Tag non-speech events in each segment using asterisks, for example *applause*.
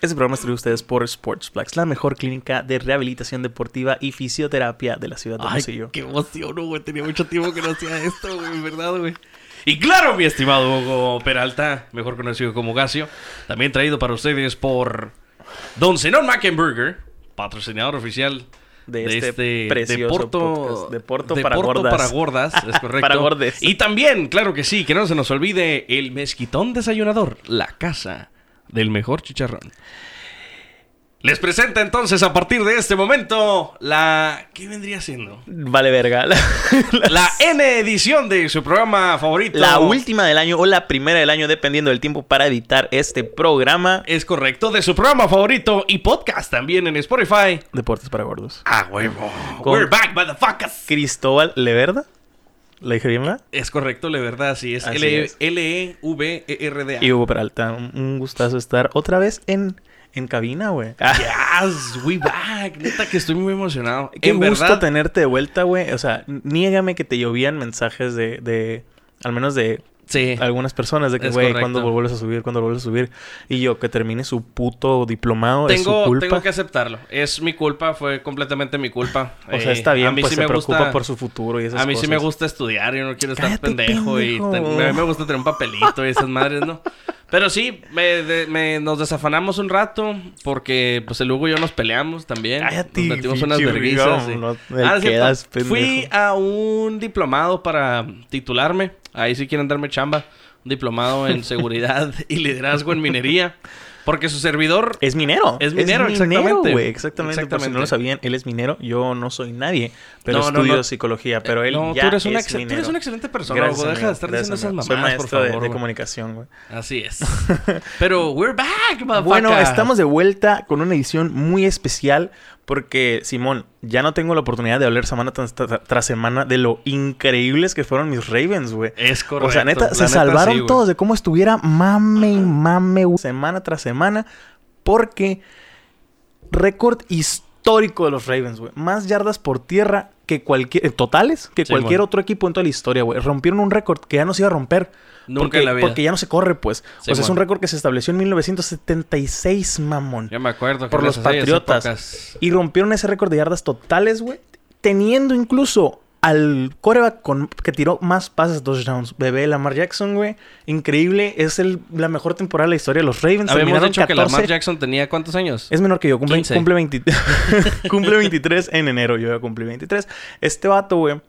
Este programa es traído a ustedes por Sportsplex, la mejor clínica de rehabilitación deportiva y fisioterapia de la ciudad de Ay, Hermosillo. qué emoción, güey. Tenía mucho tiempo que no hacía esto, güey, verdad, güey. Y claro, mi estimado Hugo Peralta, mejor conocido como Gasio, también traído para ustedes por Don Zenón Mackenburger, patrocinador oficial De de, este este, precioso Deporto, podcast. Deporto para gordas. para gordas, es *laughs* correcto. Para gordes. Y también, claro que sí, que no se nos olvide el mezquitón desayunador, la casa del mejor chicharrón. Les presenta entonces a partir de este momento la... ¿Qué vendría siendo? Vale verga. *laughs* La, La N edición de su programa favorito. la última del año o la primera del año, dependiendo del tiempo para editar este programa. Es correcto, de su programa favorito y podcast también en Spotify. Deportes para gordos. Ah, huevo. Con- We're back, motherfuckers. Cristóbal Leverda. ¿La dije bien, verdad? Es correcto, la verdad, sí es. Así L- es. L-E-V-E-R-D-A. Y Hugo Peralta. Un, gustazo estar otra vez en, en cabina, güey. *laughs* Yes, we back. Neta que estoy muy emocionado. Qué en gusto verdad, tenerte de vuelta, güey. O sea, niégame que te llovían mensajes de, de al menos de Sí. algunas personas de que, güey. ¿cuándo vuelves a subir? ¿Cuándo vuelves a subir? Y yo, que termine su puto diplomado, es su Tengo, culpa. tengo que aceptarlo. Es mi culpa, fue completamente mi culpa. O sea, Eh, está a bien, mí pues sí se me preocupa gusta- por su futuro y esas A mí sí me gusta estudiar, yo no quiero estar Cállate, pendejo, y pendejo. ten- me, me gusta tener un papelito y esas madres, ¿no? Pero sí, me, de- me- nos desafanamos un rato porque pues el Hugo y yo nos peleamos también. Cállate, nos metimos unas verguizas. no Ah, Fui a un diplomado para titularme. Ahí sí quieren darme chamba. Un diplomado en *laughs* seguridad y liderazgo en minería. Porque su servidor Es minero. Es minero, exactamente. güey. Exactamente. Por si Exactamente. no lo sabían, él es minero. Yo no soy nadie, pero No, estudio no. psicología. Pero él no, ya tú eres, una es excel- tú minero. eres una excelente persona, Gracias. Deja amigo. de estar diciendo esas mamadas, Soy por maestro de- favor, de, comunicación, güey. Así es. *laughs* Pero we're back, motherfucker. Bueno, estamos de vuelta con una edición muy especial porque, Simón, ya no tengo la oportunidad de hablar semana tras, tra- tras semana de lo increíbles que fueron mis Ravens, güey. Es correcto. O sea, neta, la se neta, salvaron sí, todos de cómo estuviera mame y mame güey, semana tras semana porque récord histórico de los Ravens, güey. Más yardas por tierra que cualquier... eh, totales que Sí, cualquier otro equipo en toda la historia, güey. Rompieron un récord que ya no se iba a romper. Nunca porque, en la vida. porque ya no se corre, pues. Sí, o sea, es mon. un récord que se estableció en 1976, mamón. Ya me acuerdo. que por los Patriotas. Y rompieron ese récord de yardas totales, güey. Teniendo incluso al coreback con, que tiró más pases touchdowns. Bebé Lamar Jackson, güey. Increíble. Es el, la mejor temporada de la historia de los Ravens. Habíamos dicho que 14. Lamar Jackson tenía cuántos años? Es menor que yo. Cumple, 15. cumple, 20 *laughs* *laughs* cumple 23 en enero. Yo ya cumplí 23. Este vato, güey,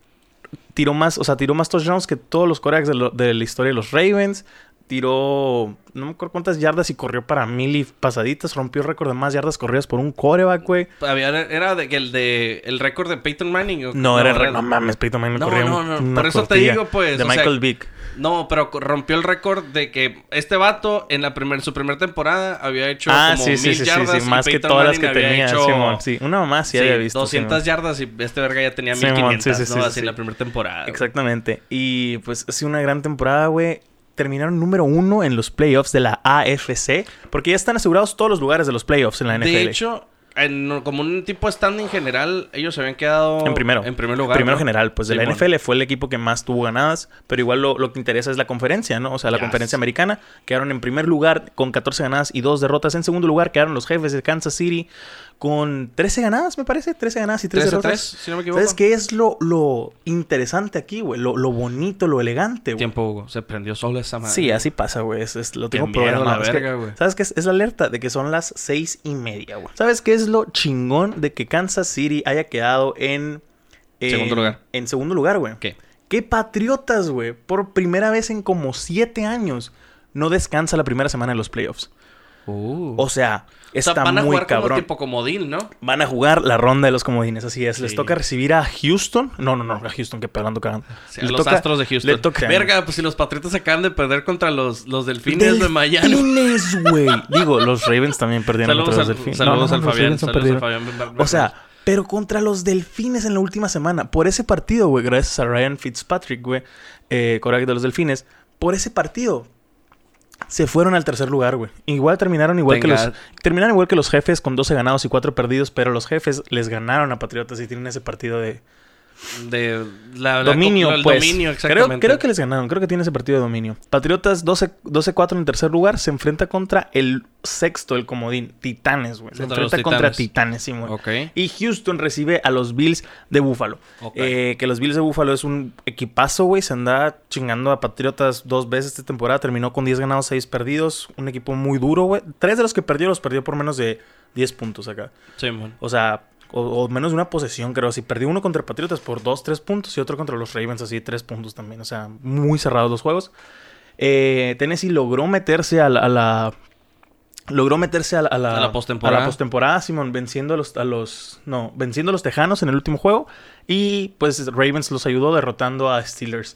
tiró más, o sea, tiró más touchdowns que todos los corebacks de, lo- de la historia de los Ravens. Tiró, no me acuerdo cuántas yardas y corrió para mil y pasaditas. Rompió el récord de más yardas corridas por un coreback, güey. Era de, que el de el récord de Peyton Manning. ¿o? No, era el récord. No mames, Peyton Manning No, corría no, no, por eso te digo, pues, De sea, Michael Vick. No, pero rompió el récord de que este vato en la primer, su primera temporada había hecho Ah, como sí, sí, mil sí, sí, yardas sí. y Más que Peyton todas las que tenía, hecho, Simón. Sí, una mamá sí, sí, había visto. 200 Simón. yardas y este verga ya tenía Simón, 1500, sí, sí, ¿no? sí, Así sí. en la primera temporada. Exactamente. Y pues ha sido una gran temporada, güey. Terminaron número uno en los playoffs de la AFC. Porque ya están asegurados todos los lugares de los playoffs en la NFL. De hecho, en- como un tipo standing general, ellos se habían quedado En primero. En primer lugar. Primero ¿no? general, pues de la. NFL fue el equipo que más tuvo ganadas, pero igual lo, lo que interesa es la conferencia, ¿no? O sea, la Yes. conferencia americana quedaron en primer lugar con 14 ganadas y 2 derrotas. En segundo lugar quedaron los jefes de Kansas City con 13 ganadas, me parece. 13 ganadas y 3 13 derrotas. 3, si no me equivoco. ¿Sabes qué es lo, lo interesante aquí, güey? Lo, lo bonito, lo elegante, güey. Tiempo, Hugo. Se prendió solo esa madre. Sí, así pasa, güey. Es, es- lo tengo programado. la verga, güey. ¿Sabes qué es? Es la alerta de que son las seis y media, güey. ¿Sabes qué es lo chingón de que Kansas City haya quedado en... en- Segundo lugar. En segundo lugar, güey. ¿Qué? ¿Qué patriotas, güey? Por primera vez en como siete años no descansa la primera semana de los playoffs. Uh. O sea, O sea, está van a muy jugar como cabrón. tipo comodín, ¿no? Van a jugar la ronda de los comodines, así es. Les toca recibir a Houston. No, no, no, a Houston, que pelando cagando. Sí, a Le los toca- Astros de Houston. Le toca... Verga, pues si los Patriotas acaban de perder contra los, los Delfines de Miami. Delfines, güey. Digo, los Ravens también perdieron Saludos, contra los Delfines. saludos No, no, al Fabián. Saludos al. Fabián. O sea, pero contra los Delfines en la última semana. Por ese partido, güey, gracias a Ryan Fitzpatrick, güey, eh, de los Delfines. Por ese partido, se fueron al tercer lugar, güey. Igual terminaron igual que los... Terminaron igual que los jefes con 12 ganados y 4 perdidos. Pero los jefes les ganaron a Patriotas y tienen ese partido de... de la, Dominio, pues. dominio, creo, exactamente. creo que les ganaron. Creo que tiene ese partido de dominio. Patriotas 12 12-4 en tercer lugar. Se enfrenta contra el sexto, el comodín. Titanes, güey. Se enfrenta contra Titanes. Sí, güey. Y Houston recibe a los Bills de Buffalo. Ok. Eh, que los Bills de Buffalo es un equipazo, güey. Se anda chingando a Patriotas dos veces esta temporada. Terminó con 10 ganados, 6 perdidos. Un equipo muy duro, güey. Tres de los que perdió los perdió por menos de 10 puntos acá. Sí, man. O sea, o, o menos de una posesión, creo. Si perdió uno contra Patriotas por 2, 3 puntos y otro contra los Ravens, así 3 puntos también. O sea, muy cerrados los juegos. Eh, Tennessee logró meterse a la. a la- logró meterse a la, a la, A la postemporada. a la postemporada, Simón, venciendo a los, a los. No, venciendo a los Tejanos en el último juego. Y pues Ravens los ayudó derrotando a Steelers.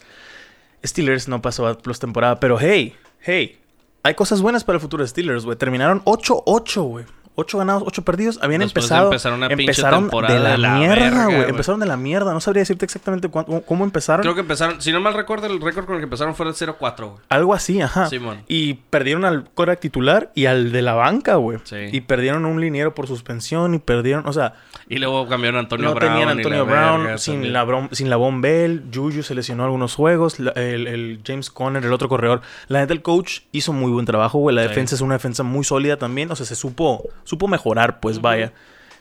Steelers no pasó a postemporada, pero hey, hey. Hay cosas buenas para el futuro de Steelers, güey. Terminaron 8-8, güey. 8 ganados, 8 perdidos. Habían Después empezado. una empezaron temporada de la, de la mierda, güey. Empezaron de la mierda. No sabría decirte exactamente cómo empezaron. Creo que empezaron, si no mal recuerdo, el récord con el que empezaron fue el 0-4, güey. Algo así, ajá. Simón. Y perdieron al coreback titular y al de la banca, güey. Sí. Y perdieron un liniero por suspensión y perdieron, o sea, Y luego cambiaron a Antonio no Brown. tenían Antonio Brown, verga sin también. la, sin la Von Bell, Juju se lesionó algunos juegos, la- el, el James Conner, el otro corredor. La neta, el coach hizo muy buen trabajo, güey. La Sí. defensa es una defensa muy sólida también, o sea, se supo, supo mejorar, pues vaya.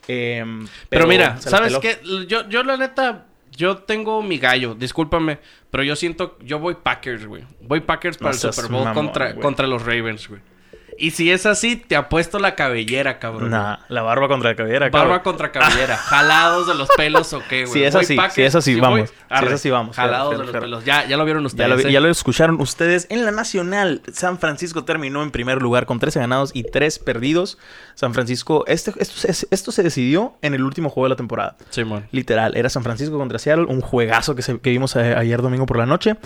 Em, Pero, mira, ¿sabes qué? Yo, yo la neta, yo tengo mi gallo, discúlpame, pero yo siento, yo voy Packers, güey. Voy Packers para No el Super Bowl mamón, contra, güey. contra los Ravens, güey. Y si es así, te apuesto la cabellera, cabrón. Nah, la barba contra la cabellera. Barba cabrón. contra *laughs* cabellera. ¿Jalados de los pelos o qué, güey? Si es así, si es así, sí vamos. Si es así, vamos. Jalados de los pelos. Ya, ya lo vieron Ya ustedes. lo, ¿eh? ya lo escucharon ustedes. En la nacional, San Francisco terminó en primer lugar con 13 ganados y 3 perdidos. San Francisco, este, esto, se- esto se decidió en el último juego de la temporada. Simón. Literal, era San Francisco contra Seattle, un juegazo que, se- que vimos a- ayer domingo por la noche.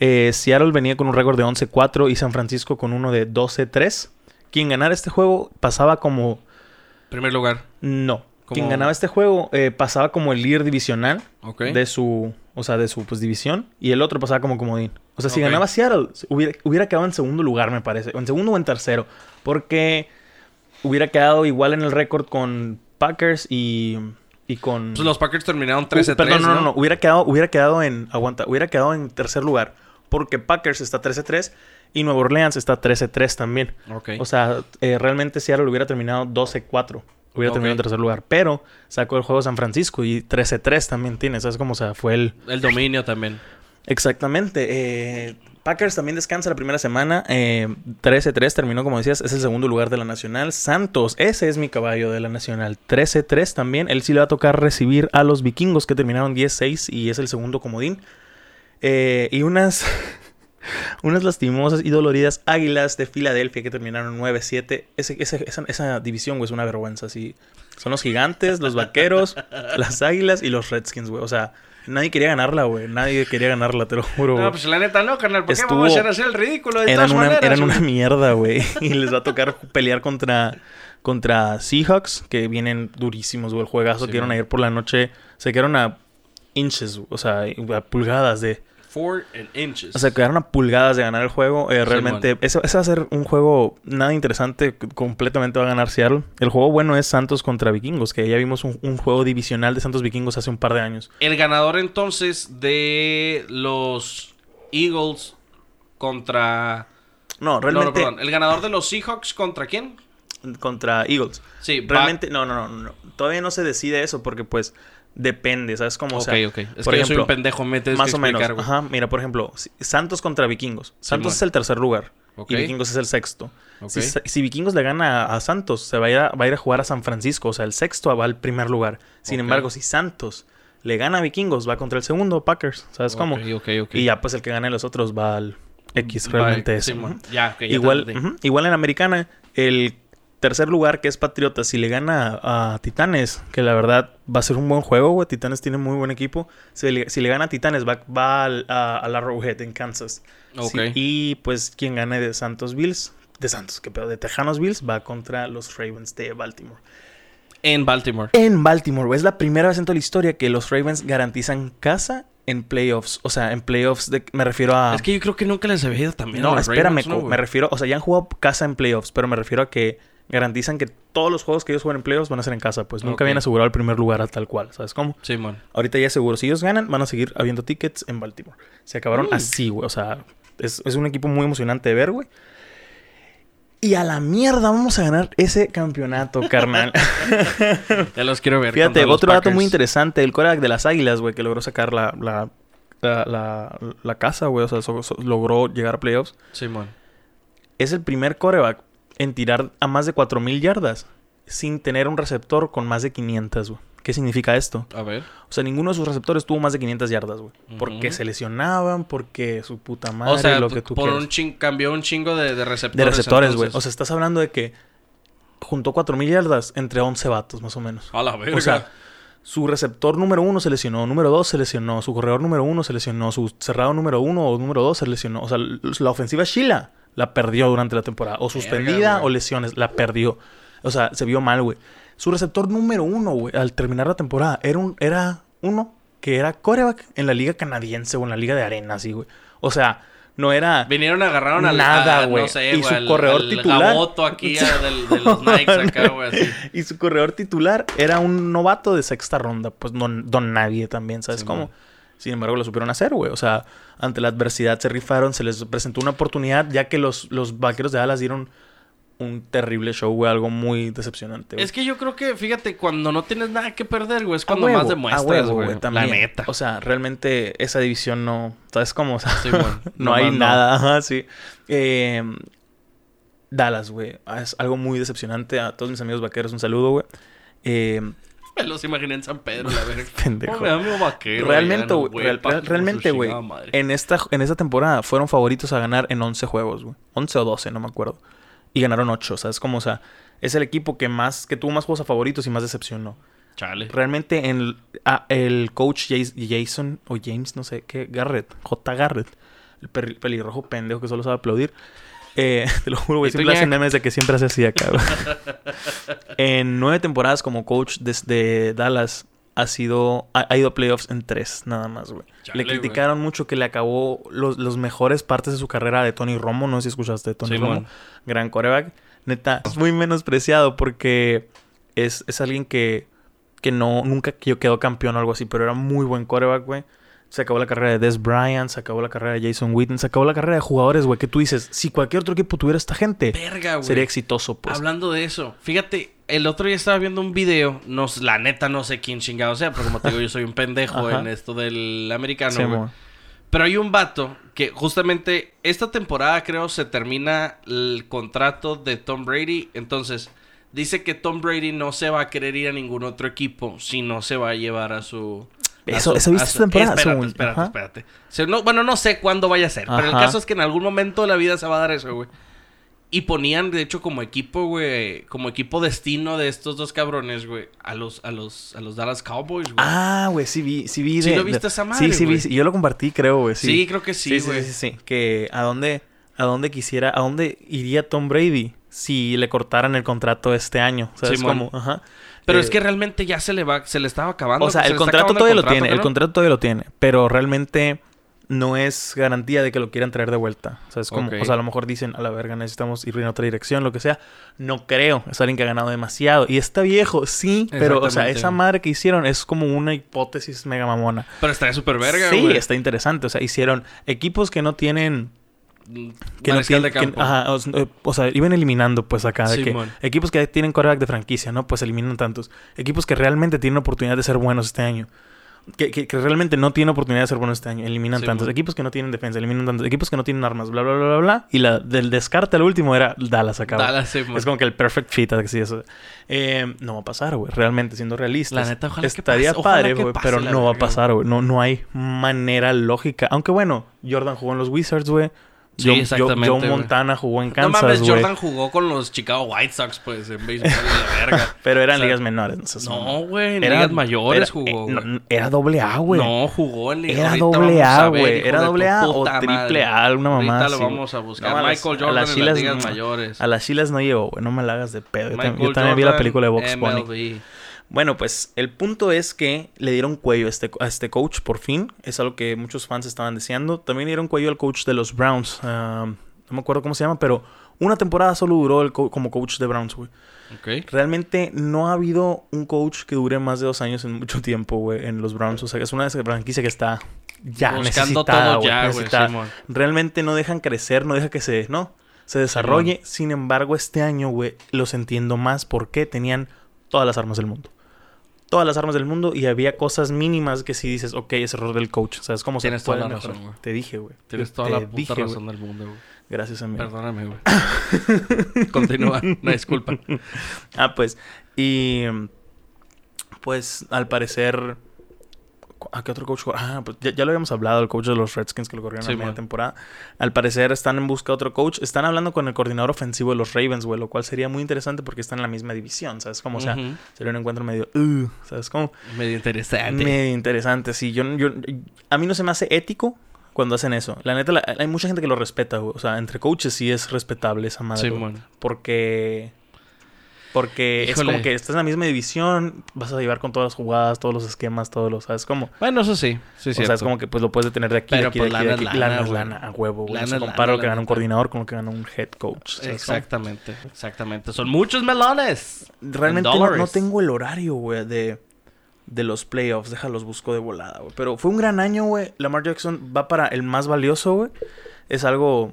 Eh, Seattle venía con un récord de 11-4 y San Francisco con uno de 12-3. Quien ganara este juego pasaba como... Primer lugar. No. Quien ganaba este juego eh, pasaba como el líder divisional de su, o sea, de su pues, división y el otro pasaba como comodín. O sea, si ganaba Seattle, hubiera, hubiera quedado en segundo lugar, me parece, o en segundo o en tercero, porque hubiera quedado igual en el récord con Packers y, y con Pues los Packers terminaron Uh, 13-3, perdón, no, ¿no? no, no, hubiera quedado hubiera quedado en aguanta, hubiera quedado en tercer lugar, porque Packers está 13-3 y Nueva Orleans está 13-3 también. Ok. O sea, eh, realmente Seattle hubiera terminado 12-4. Hubiera terminado en tercer lugar. Pero sacó el juego San Francisco y 13-3 también tiene. ¿Sabes cómo? O sea, fue el... El dominio también. Exactamente. eh, Packers también descansa la primera semana. eh, 13-3 terminó, como decías, es el segundo lugar de la Nacional. Santos, ese es mi caballo de la Nacional. 13-3 también. Él sí le va a tocar recibir a los vikingos que terminaron 10-6 y es el segundo comodín. Eh, y unas... *laughs* Unas lastimosas y doloridas águilas de Filadelfia que terminaron 9-7. Ese- ese- esa, esa división, güey, es una vergüenza, sí. Son los gigantes, los vaqueros, *laughs* las águilas y los Redskins, güey. O sea, nadie quería ganarla, güey. Nadie quería ganarla, te lo juro. No, pues la neta no, carnal. ¿Por qué Estuvo- vamos a hacer el ridículo de eran todas una, maneras? eran una mierda, güey. *laughs* Y les va a tocar pelear contra, contra Seahawks, que vienen durísimos, güey. El juegazo Sí, que dieron ayer por la noche. Se quedaron a inches, o sea, a pulgadas de... Four and inches. O sea, quedaron a pulgadas de ganar el juego. Eh, Sí, realmente, ese, ese va a ser un juego nada interesante. Completamente va a ganar Seattle. El juego bueno es Santos contra Vikingos, que ya vimos un, un juego divisional de Santos Vikingos hace un par de años. El ganador entonces de los Eagles contra... No, realmente no, perdón. El ganador de los Seahawks contra quién? contra Eagles. Sí, Realmente, no, no, no, no. Todavía no se decide eso porque, pues, depende, ¿sabes cómo? Ok, o sea, ok. Es por que yo soy ejemplo, un pendejo, me tienes más que o menos. Ajá, mira, por ejemplo, Santos contra Vikingos. Santos es el tercer lugar Ok. y Vikingos es el sexto. Ok. Si, si Vikingos le gana a, a Santos, se va a, ir a, va a ir a jugar a San Francisco. O sea, el sexto va al primer lugar. Sin Ok. embargo, si Santos le gana a Vikingos, va contra el segundo, Packers. ¿Sabes cómo? Ok, ok, ok. Y ya, pues el que gane los otros va al X, realmente eso. Simón. Ujú. Ya, ok, igual, igual en Americana, el tercer lugar que es Patriotas, si le gana a, a Titanes, que la verdad va a ser un buen juego, güey. Titanes tiene muy buen equipo. Si le, si le gana a Titanes, va, va al- a, a la Rowhead en Kansas. Ok. Sí, y pues quien gane de Santos Bills, de Santos, que pedo, de Tejanos Bills, va contra los Ravens de Baltimore. En Baltimore. En Baltimore, güey, es la primera vez en toda la historia que los Ravens garantizan casa en playoffs. O sea, en playoffs de- me refiero a... Es que yo creo que nunca les había ido también. a No, los espérame, Ravens, me refiero, o sea, ya han jugado casa en playoffs, pero me refiero a que garantizan que todos los juegos que ellos juegan en playoffs van a ser en casa. Pues nunca habían asegurado el primer lugar a tal cual, ¿sabes cómo? Simón. Ahorita ya seguro. Si ellos ganan, van a seguir habiendo tickets en Baltimore. Se acabaron Mm. así, güey. O sea, es, es un equipo muy emocionante de ver, güey. Y a la mierda vamos a ganar ese campeonato, *laughs* carnal. *laughs* Ya los quiero ver. Fíjate, otro dato muy interesante. El coreback de las Águilas, güey, que logró sacar la, la, la, la- la casa, güey. O sea, so- so- logró llegar a playoffs. Simón. Es el primer coreback en tirar a más de 4.000 yardas sin tener un receptor con más de 500, güey. ¿Qué significa esto? A ver. O sea, ninguno de sus receptores tuvo más de 500 yardas, güey. Porque se lesionaban, porque su puta madre, o sea, lo que tú por quieras. un ching cambió un chingo de, de receptores. De receptores, güey. O sea, estás hablando de que juntó 4.000 yardas entre 11 vatos, más o menos. a la verga. O sea, su receptor número uno se lesionó, número dos se lesionó, su corredor número uno se lesionó, su cerrado número uno o número dos se lesionó. O sea, la ofensiva Sheila la perdió durante la temporada. O suspendida o lesiones, la perdió. O sea, se vio mal, güey. Su receptor número uno, güey, al terminar la temporada, era, un, era uno que era coreback en la liga canadiense o en la liga de arena, así, güey. O sea, no era... Vinieron, agarraron al. Nada, a- güey. No sé, Y su corredor al titular. Aquí a- del- de los Nikes acá, güey. Y su corredor titular era un novato de sexta ronda, pues don, don nadie también, ¿sabes Sí, cómo? man. Sin embargo, lo supieron hacer, güey. O sea, ante la adversidad se rifaron, se les presentó una oportunidad, ya que los, los vaqueros de Dallas dieron un terrible show, güey, algo muy decepcionante. güey. Es que yo creo que, fíjate, cuando no tienes nada que perder, güey, es cuando huevo, más demuestras, huevo, güey. güey, La también. neta. O sea, realmente esa división no. ¿Sabes cómo? O sea, Sí, *laughs* no hay nada. Ajá, sí. Eh, Dallas, güey. Es algo muy decepcionante. A todos mis amigos vaqueros, un saludo, güey. Eh, Me *laughs* los imaginé en San Pedro, la verga. *laughs* pendejo. Vaquero. Realmente, no, güey. real- pa- real- realmente, güey. En esta, en esta temporada fueron favoritos a ganar en 11 juegos, güey. 11 o 12, no me acuerdo. Y ganaron 8, ¿sabes? Como, o sea, es el equipo que más, que tuvo más juegos a favoritos y más decepcionó. Chale. Realmente en el, el coach Jas- Jason o James, no sé qué, Garrett, J. Garrett, el pelirrojo pendejo que solo sabe aplaudir. Eh, *laughs* te lo juro, güey, siempre hacen memes de que siempre hace así acá. güey. *laughs* en nueve temporadas como coach desde Dallas ha sido ha, ha ido a playoffs en tres nada más, güey. Le criticaron mucho que le acabó los, los mejores partes de su carrera de Tony Romo, no sé si escuchaste de Tony. Romo, gran coreback. Neta, es muy menospreciado porque es, es alguien que, que no, nunca que- quedó campeón o algo así, pero era muy buen coreback, güey. Se acabó la carrera de Des Bryant, se acabó la carrera de Jason Witten, se acabó la carrera de jugadores, güey, que tú dices, si cualquier otro equipo tuviera esta gente, Verga, sería exitoso, pues. Hablando de eso, fíjate, el otro día estaba viendo un video, no, la neta no sé quién chingado sea, pero como te digo, yo soy un pendejo en esto del americano, Sí, güey. mo. Pero hay un vato que justamente esta temporada creo se termina el contrato de Tom Brady. Entonces dice que Tom Brady no se va a querer ir a ningún otro equipo si no se va a llevar a su... Eso- su- eso viste esta temporada, Espérate, espérate, espérate. No- bueno, no sé cuándo vaya a ser, pero el caso es que en algún momento de la vida se va a dar eso, güey. Y ponían, de hecho, como equipo, güey, como equipo destino de estos dos cabrones, güey, a los, a los, a los Dallas Cowboys, güey. Ah, güey, sí vi, sí vi. ¿Sí de- lo viste de- esa madre, Sí, sí vi. güey? sí, Yo lo compartí, creo, güey. Sí. sí. creo que sí, sí, güey. sí, sí, sí. Que a dónde, a dónde quisiera, a dónde iría Tom Brady si le cortaran el contrato este año. ¿Sabes Simón. cómo? Ajá. Pero Eh, es que realmente ya se le va, se le estaba acabando. O sea, se el contrato todavía lo contrato, tiene, el ¿no? contrato todavía lo tiene, pero realmente no es garantía de que lo quieran traer de vuelta. O sea, es como, o sea, a lo mejor dicen, a la verga, necesitamos ir en otra dirección, lo que sea. No creo, es alguien que ha ganado demasiado. Y está viejo, sí, pero, o sea, esa madre que hicieron es como una hipótesis mega mamona. Pero está súper verga, sí, está interesante. O sea, hicieron equipos que no tienen que no de tienen- que- campo. ajá, o, eh, o sea, iban eliminando pues acá de que equipos que tienen quarterback de franquicia, ¿no? Pues eliminan tantos. Equipos que realmente tienen oportunidad de ser buenos este año. Que, que- que realmente no tienen oportunidad de ser buenos este año. Eliminan tantos. Equipos que no tienen defensa, eliminan tantos. Equipos que no tienen armas, bla, bla, bla, bla, bla. Y la del descarte al último era Dallas acá. Dallas. Es como que el perfect fit, así eso. Eh, no va a pasar, güey. Realmente, siendo realistas. La neta, ojalá Estaría padre, güey. Pero no va a pasar, güey. No, no hay manera lógica. Aunque bueno, Jordan jugó en los Wizards, güey. Sí, Joe- exactamente, Joe. Montana jugó en no Kansas, mames, güey. Jordan jugó con los Chicago White Sox, pues, en béisbol de la verga. *laughs* Pero eran O sea, ligas menores. No. No, güey, en Era- ligas mayores era- jugó, eh, no, era doble A, güey. No, jugó en ligas Era doble A, güey. Era doble A o triple. A, una mamá Ahorita lo vamos a buscar. No, a las- Michael a Jordan las en las ligas no. mayores. A las Chilas no llegó, güey. No me la hagas de pedo. Yo, Michael yo también vi la película de Box Bunny. Bueno, pues el punto es que le dieron cuello a este, a este coach por fin. Es algo que muchos fans estaban deseando. También dieron cuello al coach de los Browns. ah, no me acuerdo cómo se llama, pero Una temporada solo duró el co- como coach de Browns, güey. Ok. Realmente no ha habido un coach que dure más de dos años en mucho tiempo, güey, en los Browns. O sea, es una franquicia que está ya Buscando necesitada, todo ya, güey. Realmente no dejan crecer, no deja que se, ¿no? Se desarrolle. Sin embargo, este año, güey, los entiendo más porque tenían todas las armas del mundo. Todas las armas del mundo y había cosas mínimas que si dices, ok, es error del coach. ¿Sabes cómo Tienes se toda puede la mejorar? razón, güey. Te dije, güey. Tienes Te toda la puta dije, razón del mundo, güey. Gracias, amigo. Perdóname, güey. *laughs* Continúa. Disculpa. Ah, pues. Y. Pues al parecer. ¿A qué otro coach? Ah, pues ya, ya lo habíamos hablado, el coach de los Redskins que lo corrieron Sí, a media man. temporada. Al parecer están en busca de otro coach. Están hablando con el coordinador ofensivo de los Ravens, güey, lo cual sería muy interesante porque están en la misma división, ¿sabes? Como, o sea, sería un encuentro medio. "Ugh", ¿Sabes cómo? Medio interesante. Medio interesante, sí. Yo, yo, a mí no se me hace ético cuando hacen eso. La neta, la- hay mucha gente que lo respeta, güey. O sea, entre coaches sí es respetable esa madre. Sí, güey. man. Porque. Es como que estás en la misma división, vas a llevar con todas las jugadas, todos los esquemas, todos los, ¿sabes cómo? Bueno, eso sí. Sí, o sea, es como que pues lo puedes detener de aquí, de Pero, aquí, pues, de aquí, de lana aquí. es lana, a huevo, güey. No Lana se compara lo que gana un coordinador con lo que gana un head coach. ¿sabes cómo? Exactamente. Exactamente. Son muchos melones. Realmente no tengo el horario, güey, de, de los playoffs. Déjalos busco de volada, güey. Pero fue un gran año, güey. Lamar Jackson va para el más valioso, güey. Es algo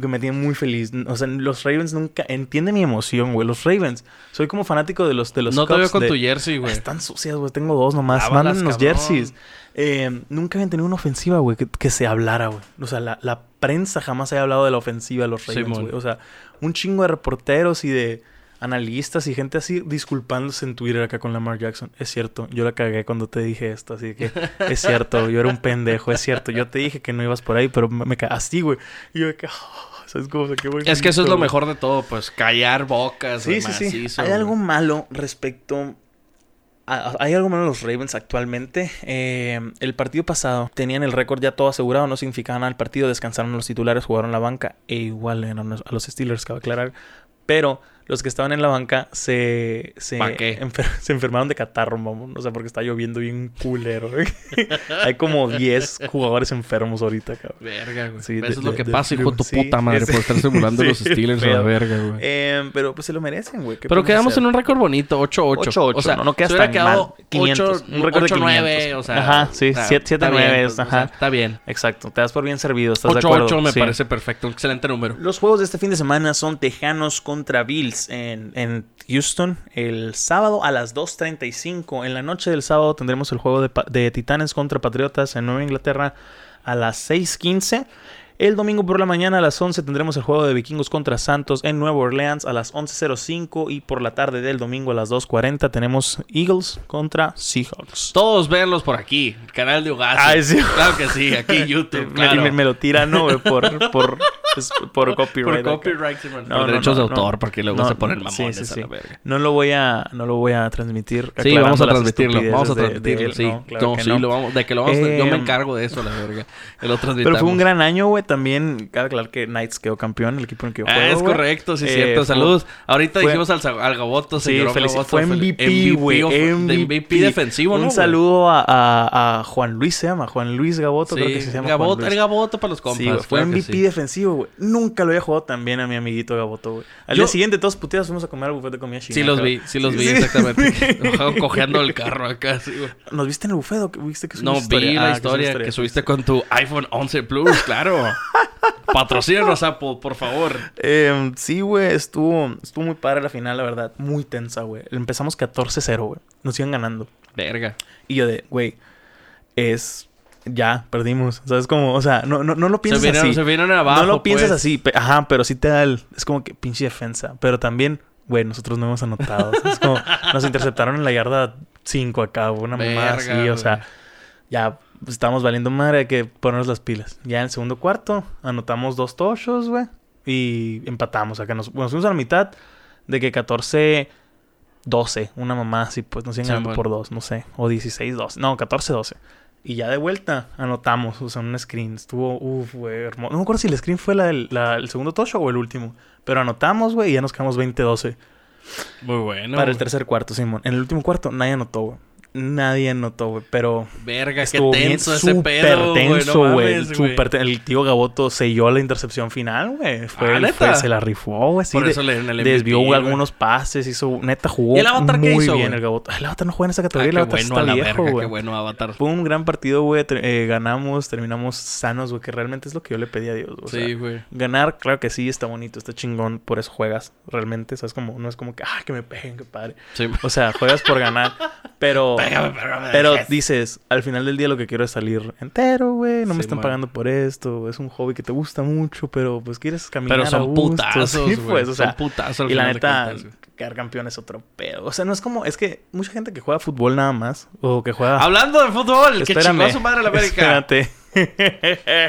que me tiene muy feliz. O sea, los Ravens nunca entienden mi emoción, güey. Los Ravens. Soy como fanático de los de los no te veo con de- tu jersey, güey. Están sucias, güey. Tengo dos nomás. Mándanos los jerseys. Eh, nunca habían tenido una ofensiva, güey, que, que se hablara, güey. O sea, la, la prensa jamás había hablado de la ofensiva de los Ravens, güey. O sea, un chingo de reporteros y de analistas y gente así disculpándose en Twitter acá con Lamar Jackson. Es cierto, yo la cagué cuando te dije esto, así que es cierto, *laughs* yo era un pendejo, es cierto. Yo te dije que no ibas por ahí, pero me, me ca- así, güey. Y yo de que, "Ah", ¿sabes cómo? O sea, qué Es que eso es lo mejor de todo, pues callar bocas. Sí, sí, sí. macizo, Hay güey. algo malo respecto. a- hay algo malo en los Ravens actualmente. Eh, el partido pasado tenían el récord ya todo asegurado, no significaba nada el partido. Descansaron los titulares, jugaron la banca e igual eran a los Steelers, cabe aclarar. Pero los que estaban en la banca se, se, enfer- *laughs* se enfermaron de catarro, mamón. O sea, porque está lloviendo bien culero. güey. *laughs* Hay como 10 jugadores enfermos ahorita, cabrón. Verga, güey. Sí, Eso de- es lo de- que de pasa, hijo de tu. Sí, puta madre, ese- por estar *laughs* simulando los sí, Steelers a la verga, güey. Eh, pero pues se lo merecen, güey. ¿Qué Pero quedamos hacer? en un récord bonito, 8-8. 8-8, O sea, no, no quedas se tan quedado mal. 500, 8, un récord de 9, 500. o sea... Ajá, sí, o sea, 7, 7, está bien, 9, pues, ajá. está bien. Exacto, te das por bien servido, ¿estás de acuerdo? 8-8 me parece perfecto, un excelente número. Los juegos de este fin de semana son Tejanos contra Bills en, Houston. El sábado a las 2.35. En la noche del sábado tendremos el juego de, de Titanes contra Patriotas en Nueva Inglaterra a las 6.15. El domingo por la mañana a las 11 tendremos el juego de Vikingos contra Santos en Nueva Orleans a las 11.05 y por la tarde del domingo a las 2.40 tenemos Eagles contra Seahawks. Todos véanlos por aquí, el canal de. Ay, sí. Claro que sí, aquí en *laughs* YouTube, Me- claro. me, me lo tiran, ¿no? Por, por, por copyright. por copyright, sí, man. No, por derechos no, de autor, porque luego se ponen mamones sí, sí. a la verga. No lo voy a, no lo voy a transmitir. Sí, vamos a transmitirlo, vamos a estupideces de- de transmitirlo, él. sí. No, claro no, que sí, no. lo vamos, de que lo vamos a- yo me Eh, encargo de eso, la verga. Lo. Pero fue un gran año, güey. También, cabe aclarar que Knights quedó campeón, el equipo en el que yo juego. Ah, es correcto, sí, Eh, cierto. Saludos. Ahorita fue- dijimos al, al Gaboto, Sí, señor felici- Gaboto, fue MVP, güey. MVP, de MVP defensivo, Un ¿no? güey? saludo a, a- a Juan Luis, se llama. Juan Luis Gaboto, Sí, creo que se llama. Gaboto, Juan Luis. el Gaboto para los compas. Sí, fue claro MVP sí. defensivo, güey. Nunca lo había jugado tan bien a mi amiguito Gaboto, güey. Al Yo- día siguiente, todos puteados fuimos a comer al buffet de comida china. Sí los vi, sí los vi, Sí. exactamente. *laughs* Cojeando el carro acá, sí, güey. ¿Nos viste en el buffet o viste que No, subiste vi historia? la Ah, historia que subiste con tu iPhone 11 Plus, claro. *laughs* Patrocínanos, Apple, por favor. Eh, sí, güey, estuvo, estuvo muy padre la final, la verdad. Muy tensa, güey. Empezamos 14-0, güey. Nos iban ganando. Verga. Y yo de, güey, es... Ya, perdimos. ¿Sabes cómo? O sea, no, no, no lo Se piensas así. se vinieron abajo. no lo piensas pues. así. pe- Ajá, pero sí te da el... Es como que pinche defensa. Pero también, güey, nosotros no hemos anotado. es como... Nos interceptaron en la yarda 5 acá, Una mamada así. O sea, ya pues, estamos valiendo madre. Hay que ponernos las pilas. Ya en el segundo cuarto anotamos dos tochos, güey. Y empatamos acá. Nos, nos fuimos a la mitad de que 14... 12, una mamá así, pues nos iban Sí, ganando bueno. por dos, no sé, o 16, 12, no, 14, 12. Y ya de vuelta anotamos, o sea, un screen. Estuvo, uff, güey, hermoso. No me acuerdo si el screen fue la del- la- el segundo tocho o el último. Pero anotamos, güey, y ya nos quedamos 20-12 Muy bueno. para el güey. tercer cuarto, Simón. En el último cuarto nadie anotó, güey. Nadie notó, güey. Pero Verga, qué estuvo bien tenso ese súper pedo, güey. tenso, No güey. güey. súper ten- El tío Gaboto selló la intercepción final, güey. Fue, Ah, se la rifó, güey. sí, Por de- eso le dieron el MVP, desvió güey. algunos pases, hizo... Neta, jugó ¿Y el Avatar qué muy hizo, bien güey? el Gaboto. El Avatar no juega en esa Ah, categoría. qué el Avatar bueno está la viejo, verga, qué güey. bueno Avatar. Fue un gran partido, güey. Eh, ganamos, terminamos sanos, güey. Que realmente es lo que yo le pedí a Dios. O Sí, güey. Ganar, claro que sí, está bonito, está chingón. Por eso juegas, realmente. ¿Sabes? Como, no es como que, ah, que me peguen, qué padre. Sí. O sea, juegas por ganar. Pero... *laughs* Pero dices, al final del día lo que quiero es salir entero, güey. No me están man. pagando por esto. Es un hobby que te gusta mucho, pero pues quieres caminar Pero a son gusto. putazos, Sí, pues, o sea, son putazos y la neta, quedar campeón es otro pedo. O sea, no es como, es que mucha gente que juega fútbol nada más, o que juega... Hablando de fútbol, que Espérame, chingó a su madre la América. *laughs* Espérate.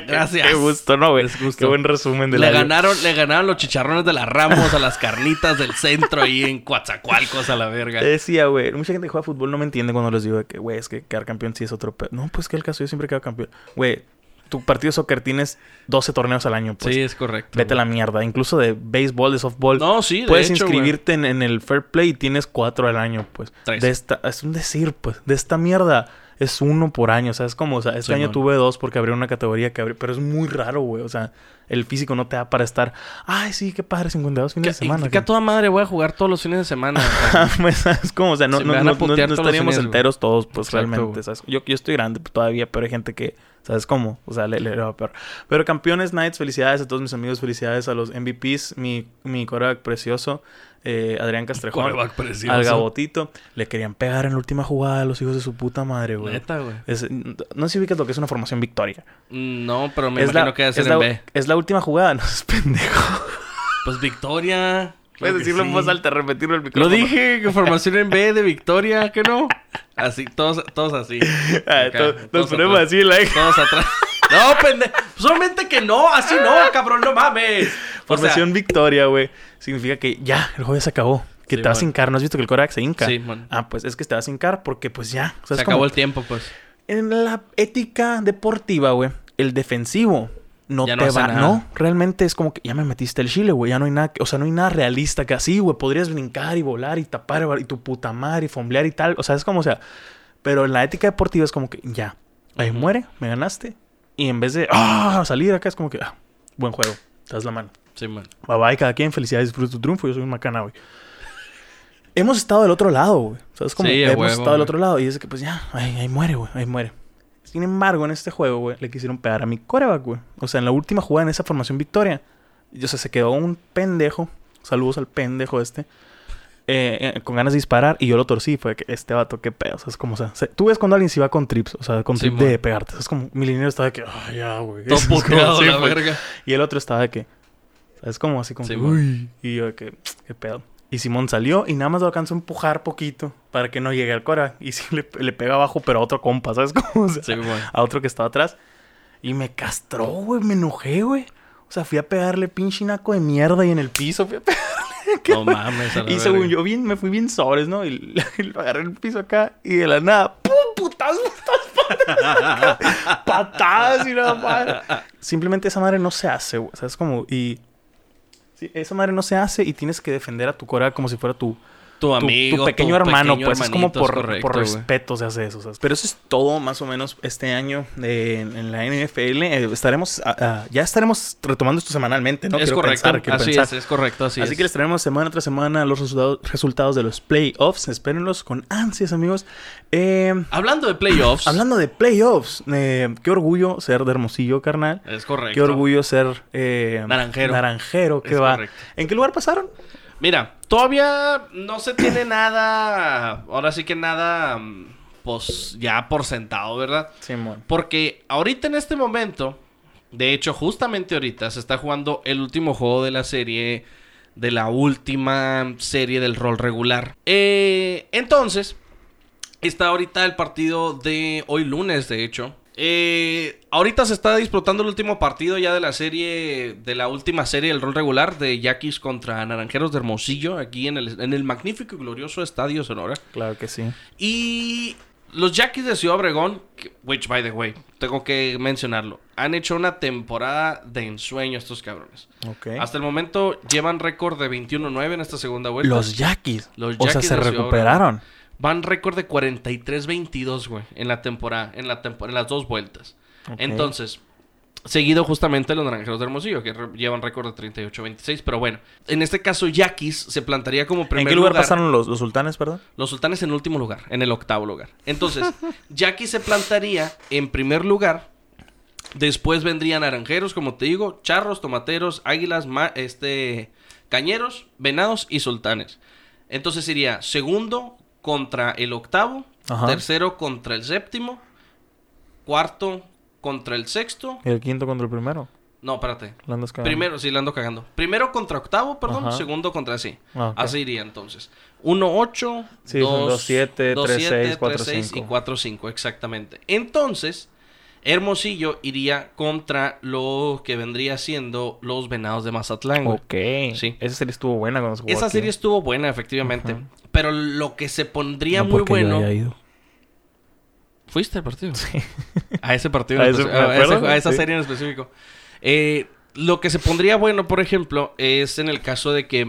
Gracias. Qué gusto, ¿no, güey? Qué buen resumen de Le la... ganaron, le ganaron los chicharrones de las Ramos a las carnitas del centro ahí en Coatzacoalcos a la verga. Decía, güey, mucha gente que juega fútbol no me entiende cuando les digo que, güey, es que quedar campeón sí es otro pedo. No, pues que el caso yo siempre quedo campeón. Güey, tu partido de soccer tienes 12 torneos al año, pues. sí, es correcto. Vete a la mierda. Incluso de béisbol, de softball. No, sí, de Puedes hecho, inscribirte en, en el Fair Play y tienes cuatro al año, pues. Tres. De esta, es un decir, pues. De esta mierda es uno por año. O sea, es como, o sea, este año tuve dos porque abrió una categoría que abrió. Pero es muy raro, güey. O sea, el físico no te da para estar. Ay, sí, qué padre, 52 Que, fines de semana. que a toda madre voy a jugar todos los fines de semana. *laughs* Pues, es como, o sea, no, Se no, no- no- estaríamos fines, enteros todos, pues Exacto, realmente. Yo, yo estoy grande todavía, pero hay gente que, ¿sabes cómo? O sea, le, le va peor. Pero campeones, Knights, felicidades a todos mis amigos, felicidades a los MVPs, mi, mi coreback precioso, eh, Adrián Castrejón. Al Gabotito. Le querían pegar en la última jugada a los hijos de su puta madre, güey. Neta, güey. Es- no sé si ubicas lo que es una formación victoria. Mm, No, pero me es imagino la, que es, en la, B. es la última jugada, *laughs* no es pendejo. Pues Victoria. Puedes que decirlo en voz alta, repetirlo el Lo micrófono. dije, que formación en B de Victoria, ¿qué no? Así, todos, todos así. Ah, Acá, to- todos nos ponemos atrás. así, like. Todos atrás. *laughs* No, pendejo. Solamente que no, así no, cabrón, no mames. O sea, Formación victoria, güey. Significa que ya, el juego se acabó. Que Sí, te vas a man. hincar. ¿No has visto que el Korak se hinca? Sí, man. Ah, pues es que te vas a hincar porque pues ya. O sea, se como- acabó el tiempo, pues. En la ética deportiva, güey, el defensivo no Ya te no va. nada. No, realmente es como que ya me metiste el chile, güey. Ya no hay nada. que- O sea, no hay nada realista que así, güey. Podrías brincar y volar y tapar y tu puta madre y fomblear y tal. O sea, es como, o sea. Pero en la ética deportiva es como que ya. Ahí muere, me ganaste. Y en vez de ah, salir acá es como que ah, buen juego. Te das la mano. Sí, man. Bye bye, cada quien. Felicidades, disfruta tu triunfo. Yo soy un macana, güey. Hemos estado del otro lado, güey. ¿Sabes cómo? Sí, a Hemos huevo, estado del otro lado. Y es que, pues ya, ahí, ahí muere, güey. Ahí muere. Sin embargo, en este juego, güey, le quisieron pegar a mi coreback, güey. O sea, en la última jugada en esa formación victoria. Y, o sea, se quedó un pendejo. Saludos al pendejo este. eh, eh, con ganas de disparar. Y yo lo torcí. Fue que este vato, qué pedo. O sea, es como, o sea, se- tú ves cuando alguien se va con trips. O sea, con Sí, trip de pegarte. Es como, mi liniero estaba de que, ah, ya, güey. Todo *laughs* Es puteado la verga. Y el otro estaba de que. ¿Sabes? Como así como. Sí. Y yo de que. ¿Qué pedo? Y Simón salió y nada más lo alcanzó a empujar poquito para que no llegue al Cora. Y sí le, le pega abajo, pero a otro compa, ¿sabes? Como, *laughs* o sea, Sí, a otro que estaba atrás. Y me castró, güey. Me enojé, güey. O sea, fui a pegarle pinche naco de mierda y en el piso fui a *laughs* pegarle. ¿Qué, No mames, a la Y según verga. yo, bien, me fui bien sobres, ¿no? Y, *laughs* y lo agarré en el piso acá y de la nada, ¡pum! ¡Putazo! putazo, Patadas y nada más. Simplemente esa madre no se hace, güey. O sea, es como. Y. Sí, esa madre no se hace y tienes que defender a tu Cora como si fuera tu, Tu amigo. tu pequeño hermano, pequeño pues es como por, correcto, por respeto se hace eso. ¿sabes? Pero eso es todo más o menos este año de- en, la NFL. Eh, estaremos, ah, ah, ya estaremos retomando esto semanalmente, ¿no? es Quiero correcto. pensar, así pensar. es, es correcto, así, Así, es. que les traemos semana tras semana los resultados, resultados de los playoffs. Espérenlos con ansias, amigos. Eh, Hablando de playoffs. hablando de playoffs, eh, qué orgullo ser de Hermosillo, carnal. Es correcto. Qué orgullo ser eh, Naranjero. Naranjero, que va. correcto. ¿En qué lugar pasaron? Mira, todavía no se tiene nada. Ahora sí que nada. mm, Pues ya por sentado, ¿verdad? Simón. Porque ahorita en este momento, de hecho, justamente ahorita se está jugando el último juego de la serie, de la última serie del rol regular. Eh, entonces, está ahorita el partido de hoy lunes, de hecho. Eh, ahorita se está disputando el último partido ya de la serie, de la última serie del rol regular de Yaquis contra Naranjeros de Hermosillo, aquí en el, en el magnífico y glorioso Estadio Sonora. Claro que sí. Y los Yaquis de Ciudad Obregón, which by the way, tengo que mencionarlo, han hecho una temporada de ensueño estos cabrones. Ok. Hasta el momento llevan récord de 21-9 en esta segunda vuelta. Los Yaquis. Los o sea, se recuperaron. Van récord de 43-22, güey, en la temporada, en la tempo- en las dos vueltas. Entonces, seguido justamente los Naranjeros de Hermosillo, que llevan récord de 38-26, pero bueno, en este caso Yaquis se plantaría como primer ¿En qué lugar, pasaron los, los sultanes, perdón? los sultanes en último lugar, en el octavo lugar. Entonces, *laughs* Jackie se plantaría en primer lugar. Después vendrían naranjeros, como te digo, charros, tomateros, águilas, ma- este, cañeros, venados y sultanes. Entonces iría segundo contra el octavo, Ajá. tercero contra el séptimo, cuarto contra el sexto. ¿Y el quinto contra el primero? No, espérate. ¿La andas cagando? Primero, sí, la ando cagando. Primero contra octavo, perdón. Ajá. Segundo contra sí. Ah, ok. Así iría entonces. 1-8, Sí, son 2-7, 3-6, 3-6 y 4-5, exactamente. Entonces, Hermosillo iría contra lo que vendría siendo los Venados de Mazatlán. güey. Ok. Sí. Esa serie estuvo buena cuando Esa aquí. serie estuvo buena, efectivamente. Pero lo que se pondría No muy porque yo bueno... haya ido. ¿Fuiste al partido? Sí. *laughs* A ese partido, *laughs* A ese- ese- esa sí. serie en específico. Eh, lo que se pondría bueno, por ejemplo, es en el caso de que,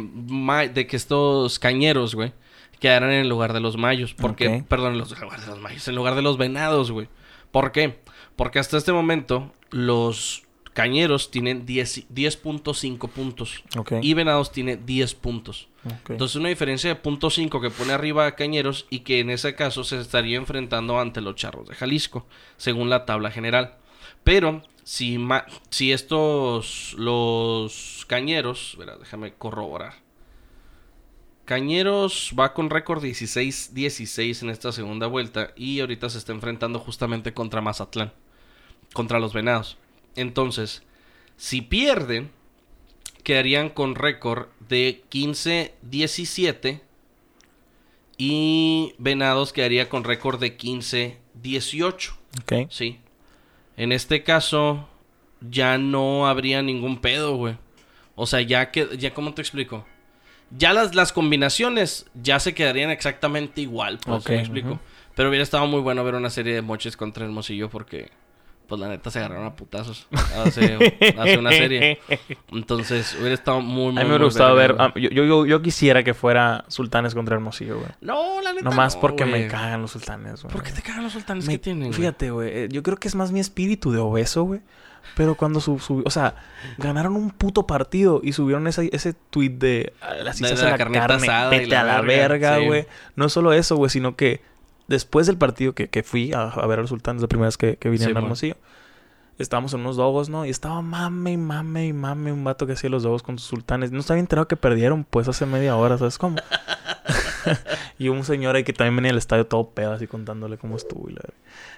de que estos cañeros, güey, quedaran en el lugar de los mayos. Porque, Ok. perdón, en los- en lugar de los mayos, en lugar de los venados, güey. ¿Por qué? Porque hasta este momento los cañeros tienen 10 10.5 puntos Ok. y venados tiene 10 puntos. Entonces una diferencia de .5 que pone arriba a Cañeros y que en ese caso se estaría enfrentando ante los Charros de Jalisco, según la tabla general. Pero si, ma- si estos, los Cañeros, verá, déjame corroborar. Cañeros va con récord 16-16 en esta segunda vuelta y ahorita se está enfrentando justamente contra Mazatlán, contra los Venados. Entonces, si pierden, quedarían con récord de 15-17 y Venados quedaría con récord de 15-18. Ok. Sí. En este caso ya no habría ningún pedo, güey. O sea, ya que ya cómo te explico? Ya las, las combinaciones ya se quedarían exactamente igual, pues, Ok, ¿me explico? Pero hubiera estado muy bueno ver una serie de moches contra Hermosillo porque pues la neta se agarraron a putazos hace, hace una serie. Entonces, hubiera estado muy, muy A mí me hubiera gustado ver. ah, yo, yo, yo, quisiera que fuera Sultanes contra Hermosillo, güey. No, la neta Nomás no, porque me cagan los sultanes, güey. ¿Por qué te cagan los sultanes Me- que tienen? Fíjate, güey. eh, Yo creo que es más mi espíritu de obeso, güey. Pero cuando su, su- O sea, ganaron un puto partido y subieron ese, ese tweet de. "Ah, Las De la de la, carnita carne. asada y Vete la a la verga", sí. güey. No solo eso, güey, sino que después del partido que, que fui a, a ver a los sultanes, la primera vez que, que vine Sí, a. Hermosillo. Estábamos en unos dogos, ¿no? Y estaba mame y mame y mame un vato que hacía los dogos con sus sultanes. No estaba enterado que perdieron, pues, hace media hora, ¿sabes cómo? *laughs* y un señor ahí que también venía al estadio todo pedo, así contándole cómo estuvo. Y la...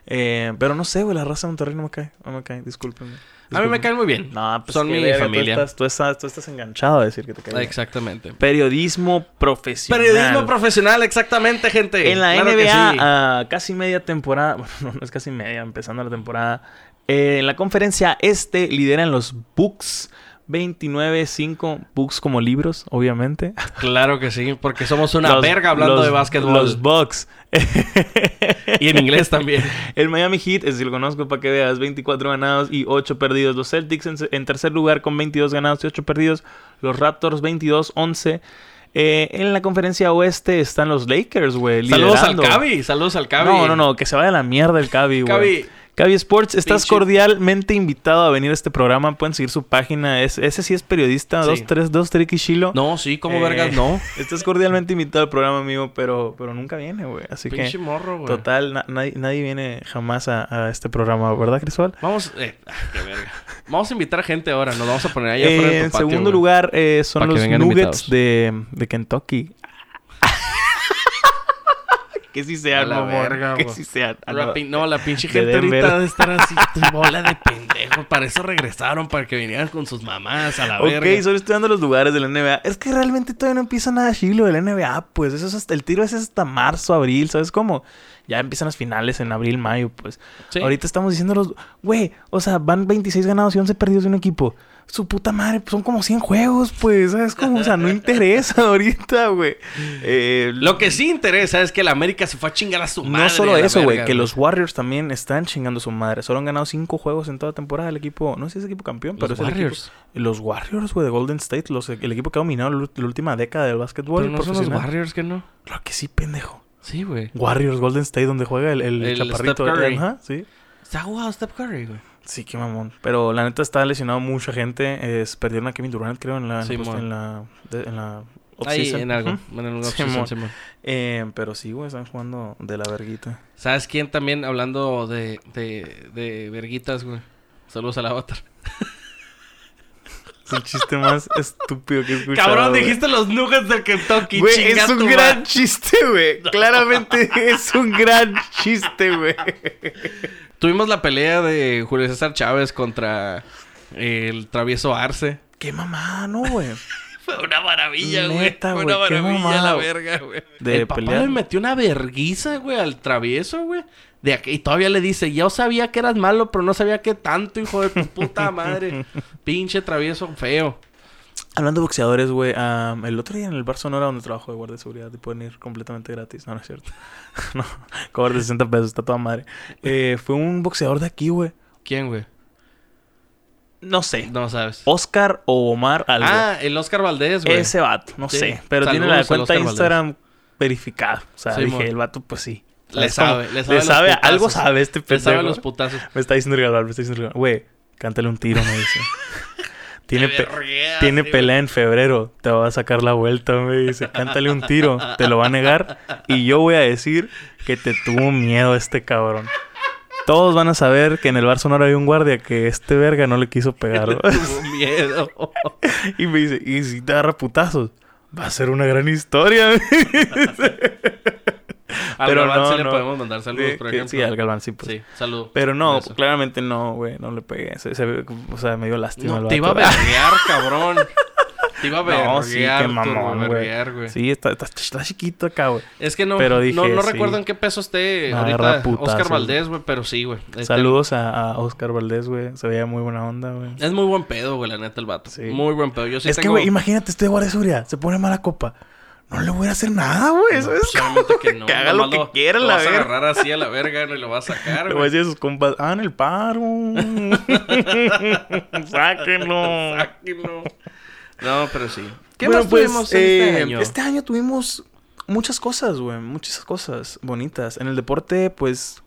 eh, pero no sé, güey, la raza de Monterrey no me cae. No me cae, discúlpenme. A mí me caen muy bien. No, pues Son mi verga, familia. Tú estás, tú, estás, tú estás enganchado a decir que te cae. bien. Exactamente. Periodismo profesional. Periodismo profesional, exactamente, gente. En la Claro NBA, sí. casi media temporada, *laughs* bueno, no, no es casi media, empezando la temporada, eh, en la conferencia este lideran los Bucks 29-5, Bucks como libros, obviamente. Claro que sí, porque somos una Los- verga hablando los- de básquetbol. Los Bucks. Y en inglés también. El Miami Heat, es si lo conozco para que veas, 24 ganados y 8 perdidos. Los Celtics en, en tercer lugar con 22 ganados y 8 perdidos. Los Raptors 22-11. Eh, en la conferencia oeste están los Lakers, güey. Saludos al. Cavi, saludos al Cavi. No, no, no, que se vaya a la mierda el Cavi, güey. Cavi. Cavi Sports, estás Pinche- cordialmente invitado a venir a este programa. Pueden seguir su página. Es, ese sí es periodista. Sí. Dos, tres, dos, Tricky Shilo. No, sí, como Eh, vergas, no. *laughs* Estás cordialmente invitado al programa, amigo, pero, pero nunca viene, güey. Así Pinche que, morro, güey. total, na- nadie, nadie viene jamás a, a este programa, ¿verdad, Crisol? Vamos, eh, *laughs* ah, qué verga. Vamos a invitar gente ahora, nos vamos a poner allá afuera Eh, de tu en patio, segundo güey. lugar eh, son Pa' los Nuggets de Kentucky. Que sí sean, la mamón. verga, que sí sean. Ah, La no. no, la pinche de gente Denver. ahorita de estar así, *laughs* bola de pendejos. Para eso regresaron, para que vinieran con sus mamás a la Ok, verga. solo estoy dando los lugares de la NBA. Es que realmente todavía no empieza nada chilo de la NBA, pues. Eso es hasta, el tiro es hasta marzo, abril, ¿sabes cómo? Ya empiezan las finales en abril, mayo, pues. Sí. Ahorita estamos diciendo los... Güey, o sea, van 26 ganados y 11 perdidos de un equipo. Su puta madre, pues, son como 100 juegos, pues. ¿Sabes cómo? O sea, no interesa *laughs* ahorita, güey. Eh, Lo que sí interesa es que la América se fue a chingar a su madre. no solo a eso, güey, que los Warriors también están chingando su madre. Solo han ganado 5 juegos en toda temporada el equipo. No sé si es equipo campeón, pero Los es el equipo- Warriors. los Warriors, güey, de Golden State. Los, el equipo que ha dominado la última década del básquetbol Pero no son los. Warriors que no. Claro que sí, pendejo. Sí, güey. Warriors Golden State, donde juega el, el, El chaparrito. Steph Curry. Ajá, sí. Está jugado Steph Curry, güey. Sí, qué mamón. Pero la neta está lesionado mucha gente. Es, perdieron a Kevin Durant, creo, en la, Sí, mon. en la, de- en la Ahí, en algo. Ujú. En Simón. offseason, Simón. Eh, pero sí, güey, están jugando de la verguita. ¿Sabes quién también, hablando de, de, de verguitas, güey? Saludos al avatar. *laughs* Es el chiste más estúpido que he escuchado. Cabrón, güey. dijiste los nuggets del Kentucky. Güey, es un gran chiste, güey. *laughs* Claramente es un gran chiste, güey. *laughs* Tuvimos la pelea de Julio César Chávez contra el travieso Arce. Qué mamá, no, güey. *laughs* Fue una maravilla, güey. Fue una qué maravilla mamada, la verga, güey. De el papá pelear. le metió una verguiza, güey, al travieso, güey. De aquí, y todavía le dice, yo sabía que eras malo, pero no sabía que tanto, hijo de tu puta madre. *laughs* Pinche travieso feo. Hablando de boxeadores, güey, am, el otro día en el bar Sonora donde trabajo de guardia de seguridad y pueden ir completamente gratis. No, no es cierto. *laughs* no, cobra de 60 pesos, está toda madre. Eh, fue un boxeador de aquí, güey. ¿Quién, güey? No sé. No sabes. Oscar o Omar algo. Ah, el Oscar Valdés, güey. Ese vato, no Sí. sé. Pero tiene la cuenta de Instagram verificada. O sea, Sí, dije, el vato, pues sí. Le sabe, le sabe los sabe, putazos. algo sabe este Le sabe pendejo. los putazos. Me está diciendo regalar, me está diciendo regalar. Güey, cántale un tiro, me dice. *laughs* tiene pe- tiene pelea en febrero. Te va a sacar la vuelta, me dice. Cántale un tiro. Te lo va a negar. Y yo voy a decir que te tuvo miedo este cabrón. Todos van a saber que en el bar sonora hay un guardia que este verga no le quiso pegar. Tuvo miedo. *laughs* y me dice, y si te agarra putazos, va a ser una gran historia. Al Pero Galván no, sí le podemos mandar saludos, Sí, por ejemplo. sí, al Galván sí, pues. Sí, saludo. Pero no, Eso. claramente no, güey, no le pegué. Se, se ve- o sea, me dio lástima. No, te iba a verguear, cabrón. Te iba a verguear. *laughs* No, sí, qué mamón, güey. Sí, está, está, está chiquito acá, güey. Es que no, Pero dije, no, no sí. recuerdo en qué peso esté Me ahorita putazos. Oscar Valdés, güey, pero sí, güey. Este, Saludos a, a Oscar Valdés, güey. Se veía muy buena onda, güey. Es muy buen pedo, güey, la neta, el vato. Sí. Muy buen pedo. Yo sí es que, güey, imagínate, estoy de guardia seguridad. Se pone mala copa. No le voy a hacer nada, güey. Eso No, es como que no. que haga lo que quiera, lo la vas a verga. agarrar así a la verga y lo vas a sacar, Le voy a decir a sus compas, hagan el paro. *laughs* Sáquenlo. Sáquenlo. No, pero sí. ¿Qué Bueno, más pues, tuvimos en eh, este año? Este año tuvimos muchas cosas, güey. Muchas cosas bonitas. En el deporte, pues...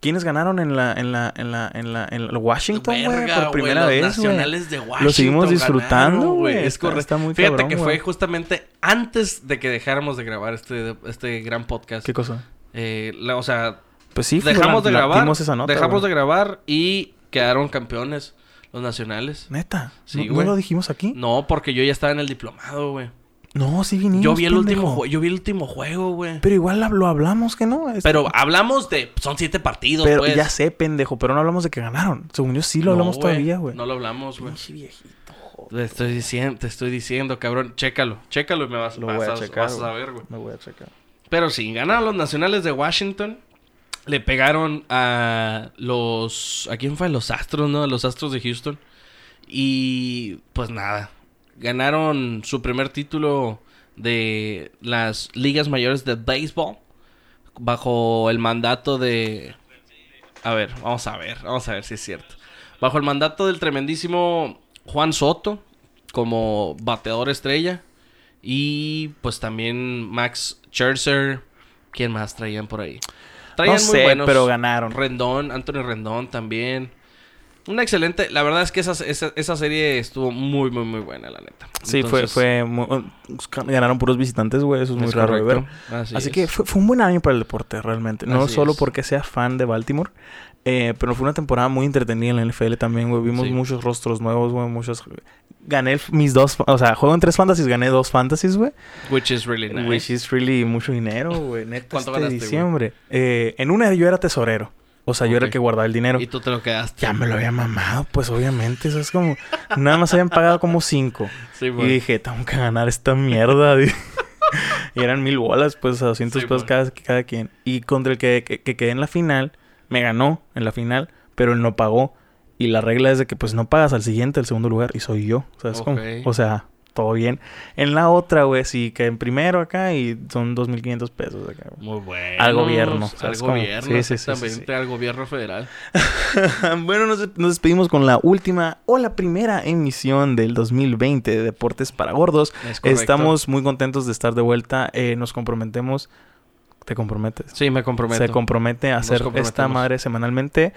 ¿Quiénes ganaron en la, en la, en la, en la, en la Washington, güey? Por primera los vez, güey. nacionales de Washington Lo seguimos disfrutando, güey. Es correcto. está muy Fíjate cabrón, que fue justamente antes de que dejáramos de grabar este, este gran podcast. ¿Qué cosa? Eh, la- o sea, Pues sí, dejamos de grabar. dimos esa nota, dejamos de grabar y quedaron campeones los nacionales. Neta. Sí, ¿No, ¿no güey. lo dijimos aquí? No, porque yo ya estaba en el diplomado, güey. No, sí vinimos, Yo vi el último pendejo. yo vi el último juego, güey. Pero igual lo hablamos que no. es- Pero hablamos de son siete partidos, Pero pues. ya sé, pendejo. Pero no hablamos de que ganaron. Según yo sí lo No, hablamos güey, todavía, güey. No lo hablamos, güey. Viejito. Te estoy diciendo, te estoy diciendo, cabrón. Chécalo, chécalo y me vas, Lo vas voy a a, checar, vas a saber, güey. Me voy a checar. Pero sí, ganaron los nacionales de Washington. Le pegaron a los. ¿A quién fue? Los Astros, ¿no? A los Astros de Houston. Y pues nada. Ganaron su primer título de las ligas mayores de béisbol. Bajo el mandato de. A ver, vamos a ver. Vamos a ver si es cierto. Bajo el mandato del tremendísimo Juan Soto. Como bateador estrella. Y pues también Max Scherzer. ¿Quién más traían por ahí? Traían No sé, pero ganaron. Rendón, Anthony Rendón también. Una excelente. La verdad es que esa, esa, esa serie estuvo muy, muy, muy buena, la neta. Sí, fue, Entonces, fue muy- ganaron puros visitantes, güey. Eso es muy es raro de ver. Así, Así es. que fue, fue un buen año para el deporte, realmente. No Así solo es. porque sea fan de Baltimore, eh, pero fue una temporada muy entretenida en la NFL también, güey. Vimos Sí. muchos rostros nuevos, güey. Muchos... Gané mis dos... O sea, juego en tres fantasies, gané dos fantasies, güey. Which is really nice. Which is really mucho dinero, güey. Neta, ¿Cuánto este ganaste, diciembre. Eh, en una yo era tesorero. O sea, yo era el que guardaba el dinero. Y tú te lo quedaste. Ya me lo había mamado, pues obviamente. Eso es como... Nada más habían pagado como cinco. Sí, Y güey. dije, tengo que ganar esta mierda. *laughs* y eran mil bolas, pues a 200 Sí, pesos cada, cada quien. Y contra el que, que, que quedé en la final, me ganó en la final, pero él no pagó. Y la regla es de que pues no pagas al siguiente, al segundo lugar, y soy yo. O sea, es como- Ok. o sea, todo bien. En la otra, güey, sí, que en primero acá y son 2.500 pesos acá. Muy bueno. Al gobierno, Al gobierno, Sí, sí, sí, sí, exactamente. sí. Al gobierno federal. *laughs* bueno, nos, nos despedimos con la última o la primera emisión del 2020 de Deportes para Gordos. Es. Estamos muy contentos de estar de vuelta. Eh, nos comprometemos. Te comprometes. Sí, me comprometo. Se compromete a Nos hacer esta madre semanalmente.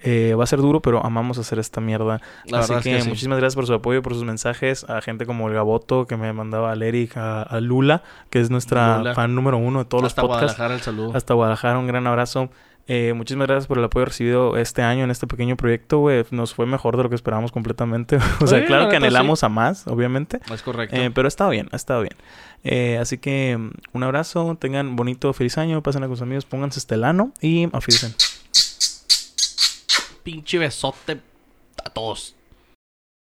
Eh, va a ser duro, pero amamos hacer esta mierda. La Así es que, sí. muchísimas gracias por su apoyo, por sus mensajes. A gente como el Gaboto, que me mandaba al Eric, a, a Lula, que es nuestra Lula. fan número uno de todos Hasta los podcasts. Guadalajara el saludo. Hasta Guadalajara, un gran abrazo. Eh, muchísimas gracias por el apoyo recibido este año en este pequeño proyecto, güey. Nos fue mejor de lo que esperábamos completamente. *laughs* o sea, Sí, claro la que anhelamos a más, obviamente. Es correcto. Eh, pero ha estado bien, ha estado bien. Eh, así que mm, un abrazo, tengan bonito, feliz año, pasen con sus amigos, pónganse estelano y afídense. Pinche besote a todos.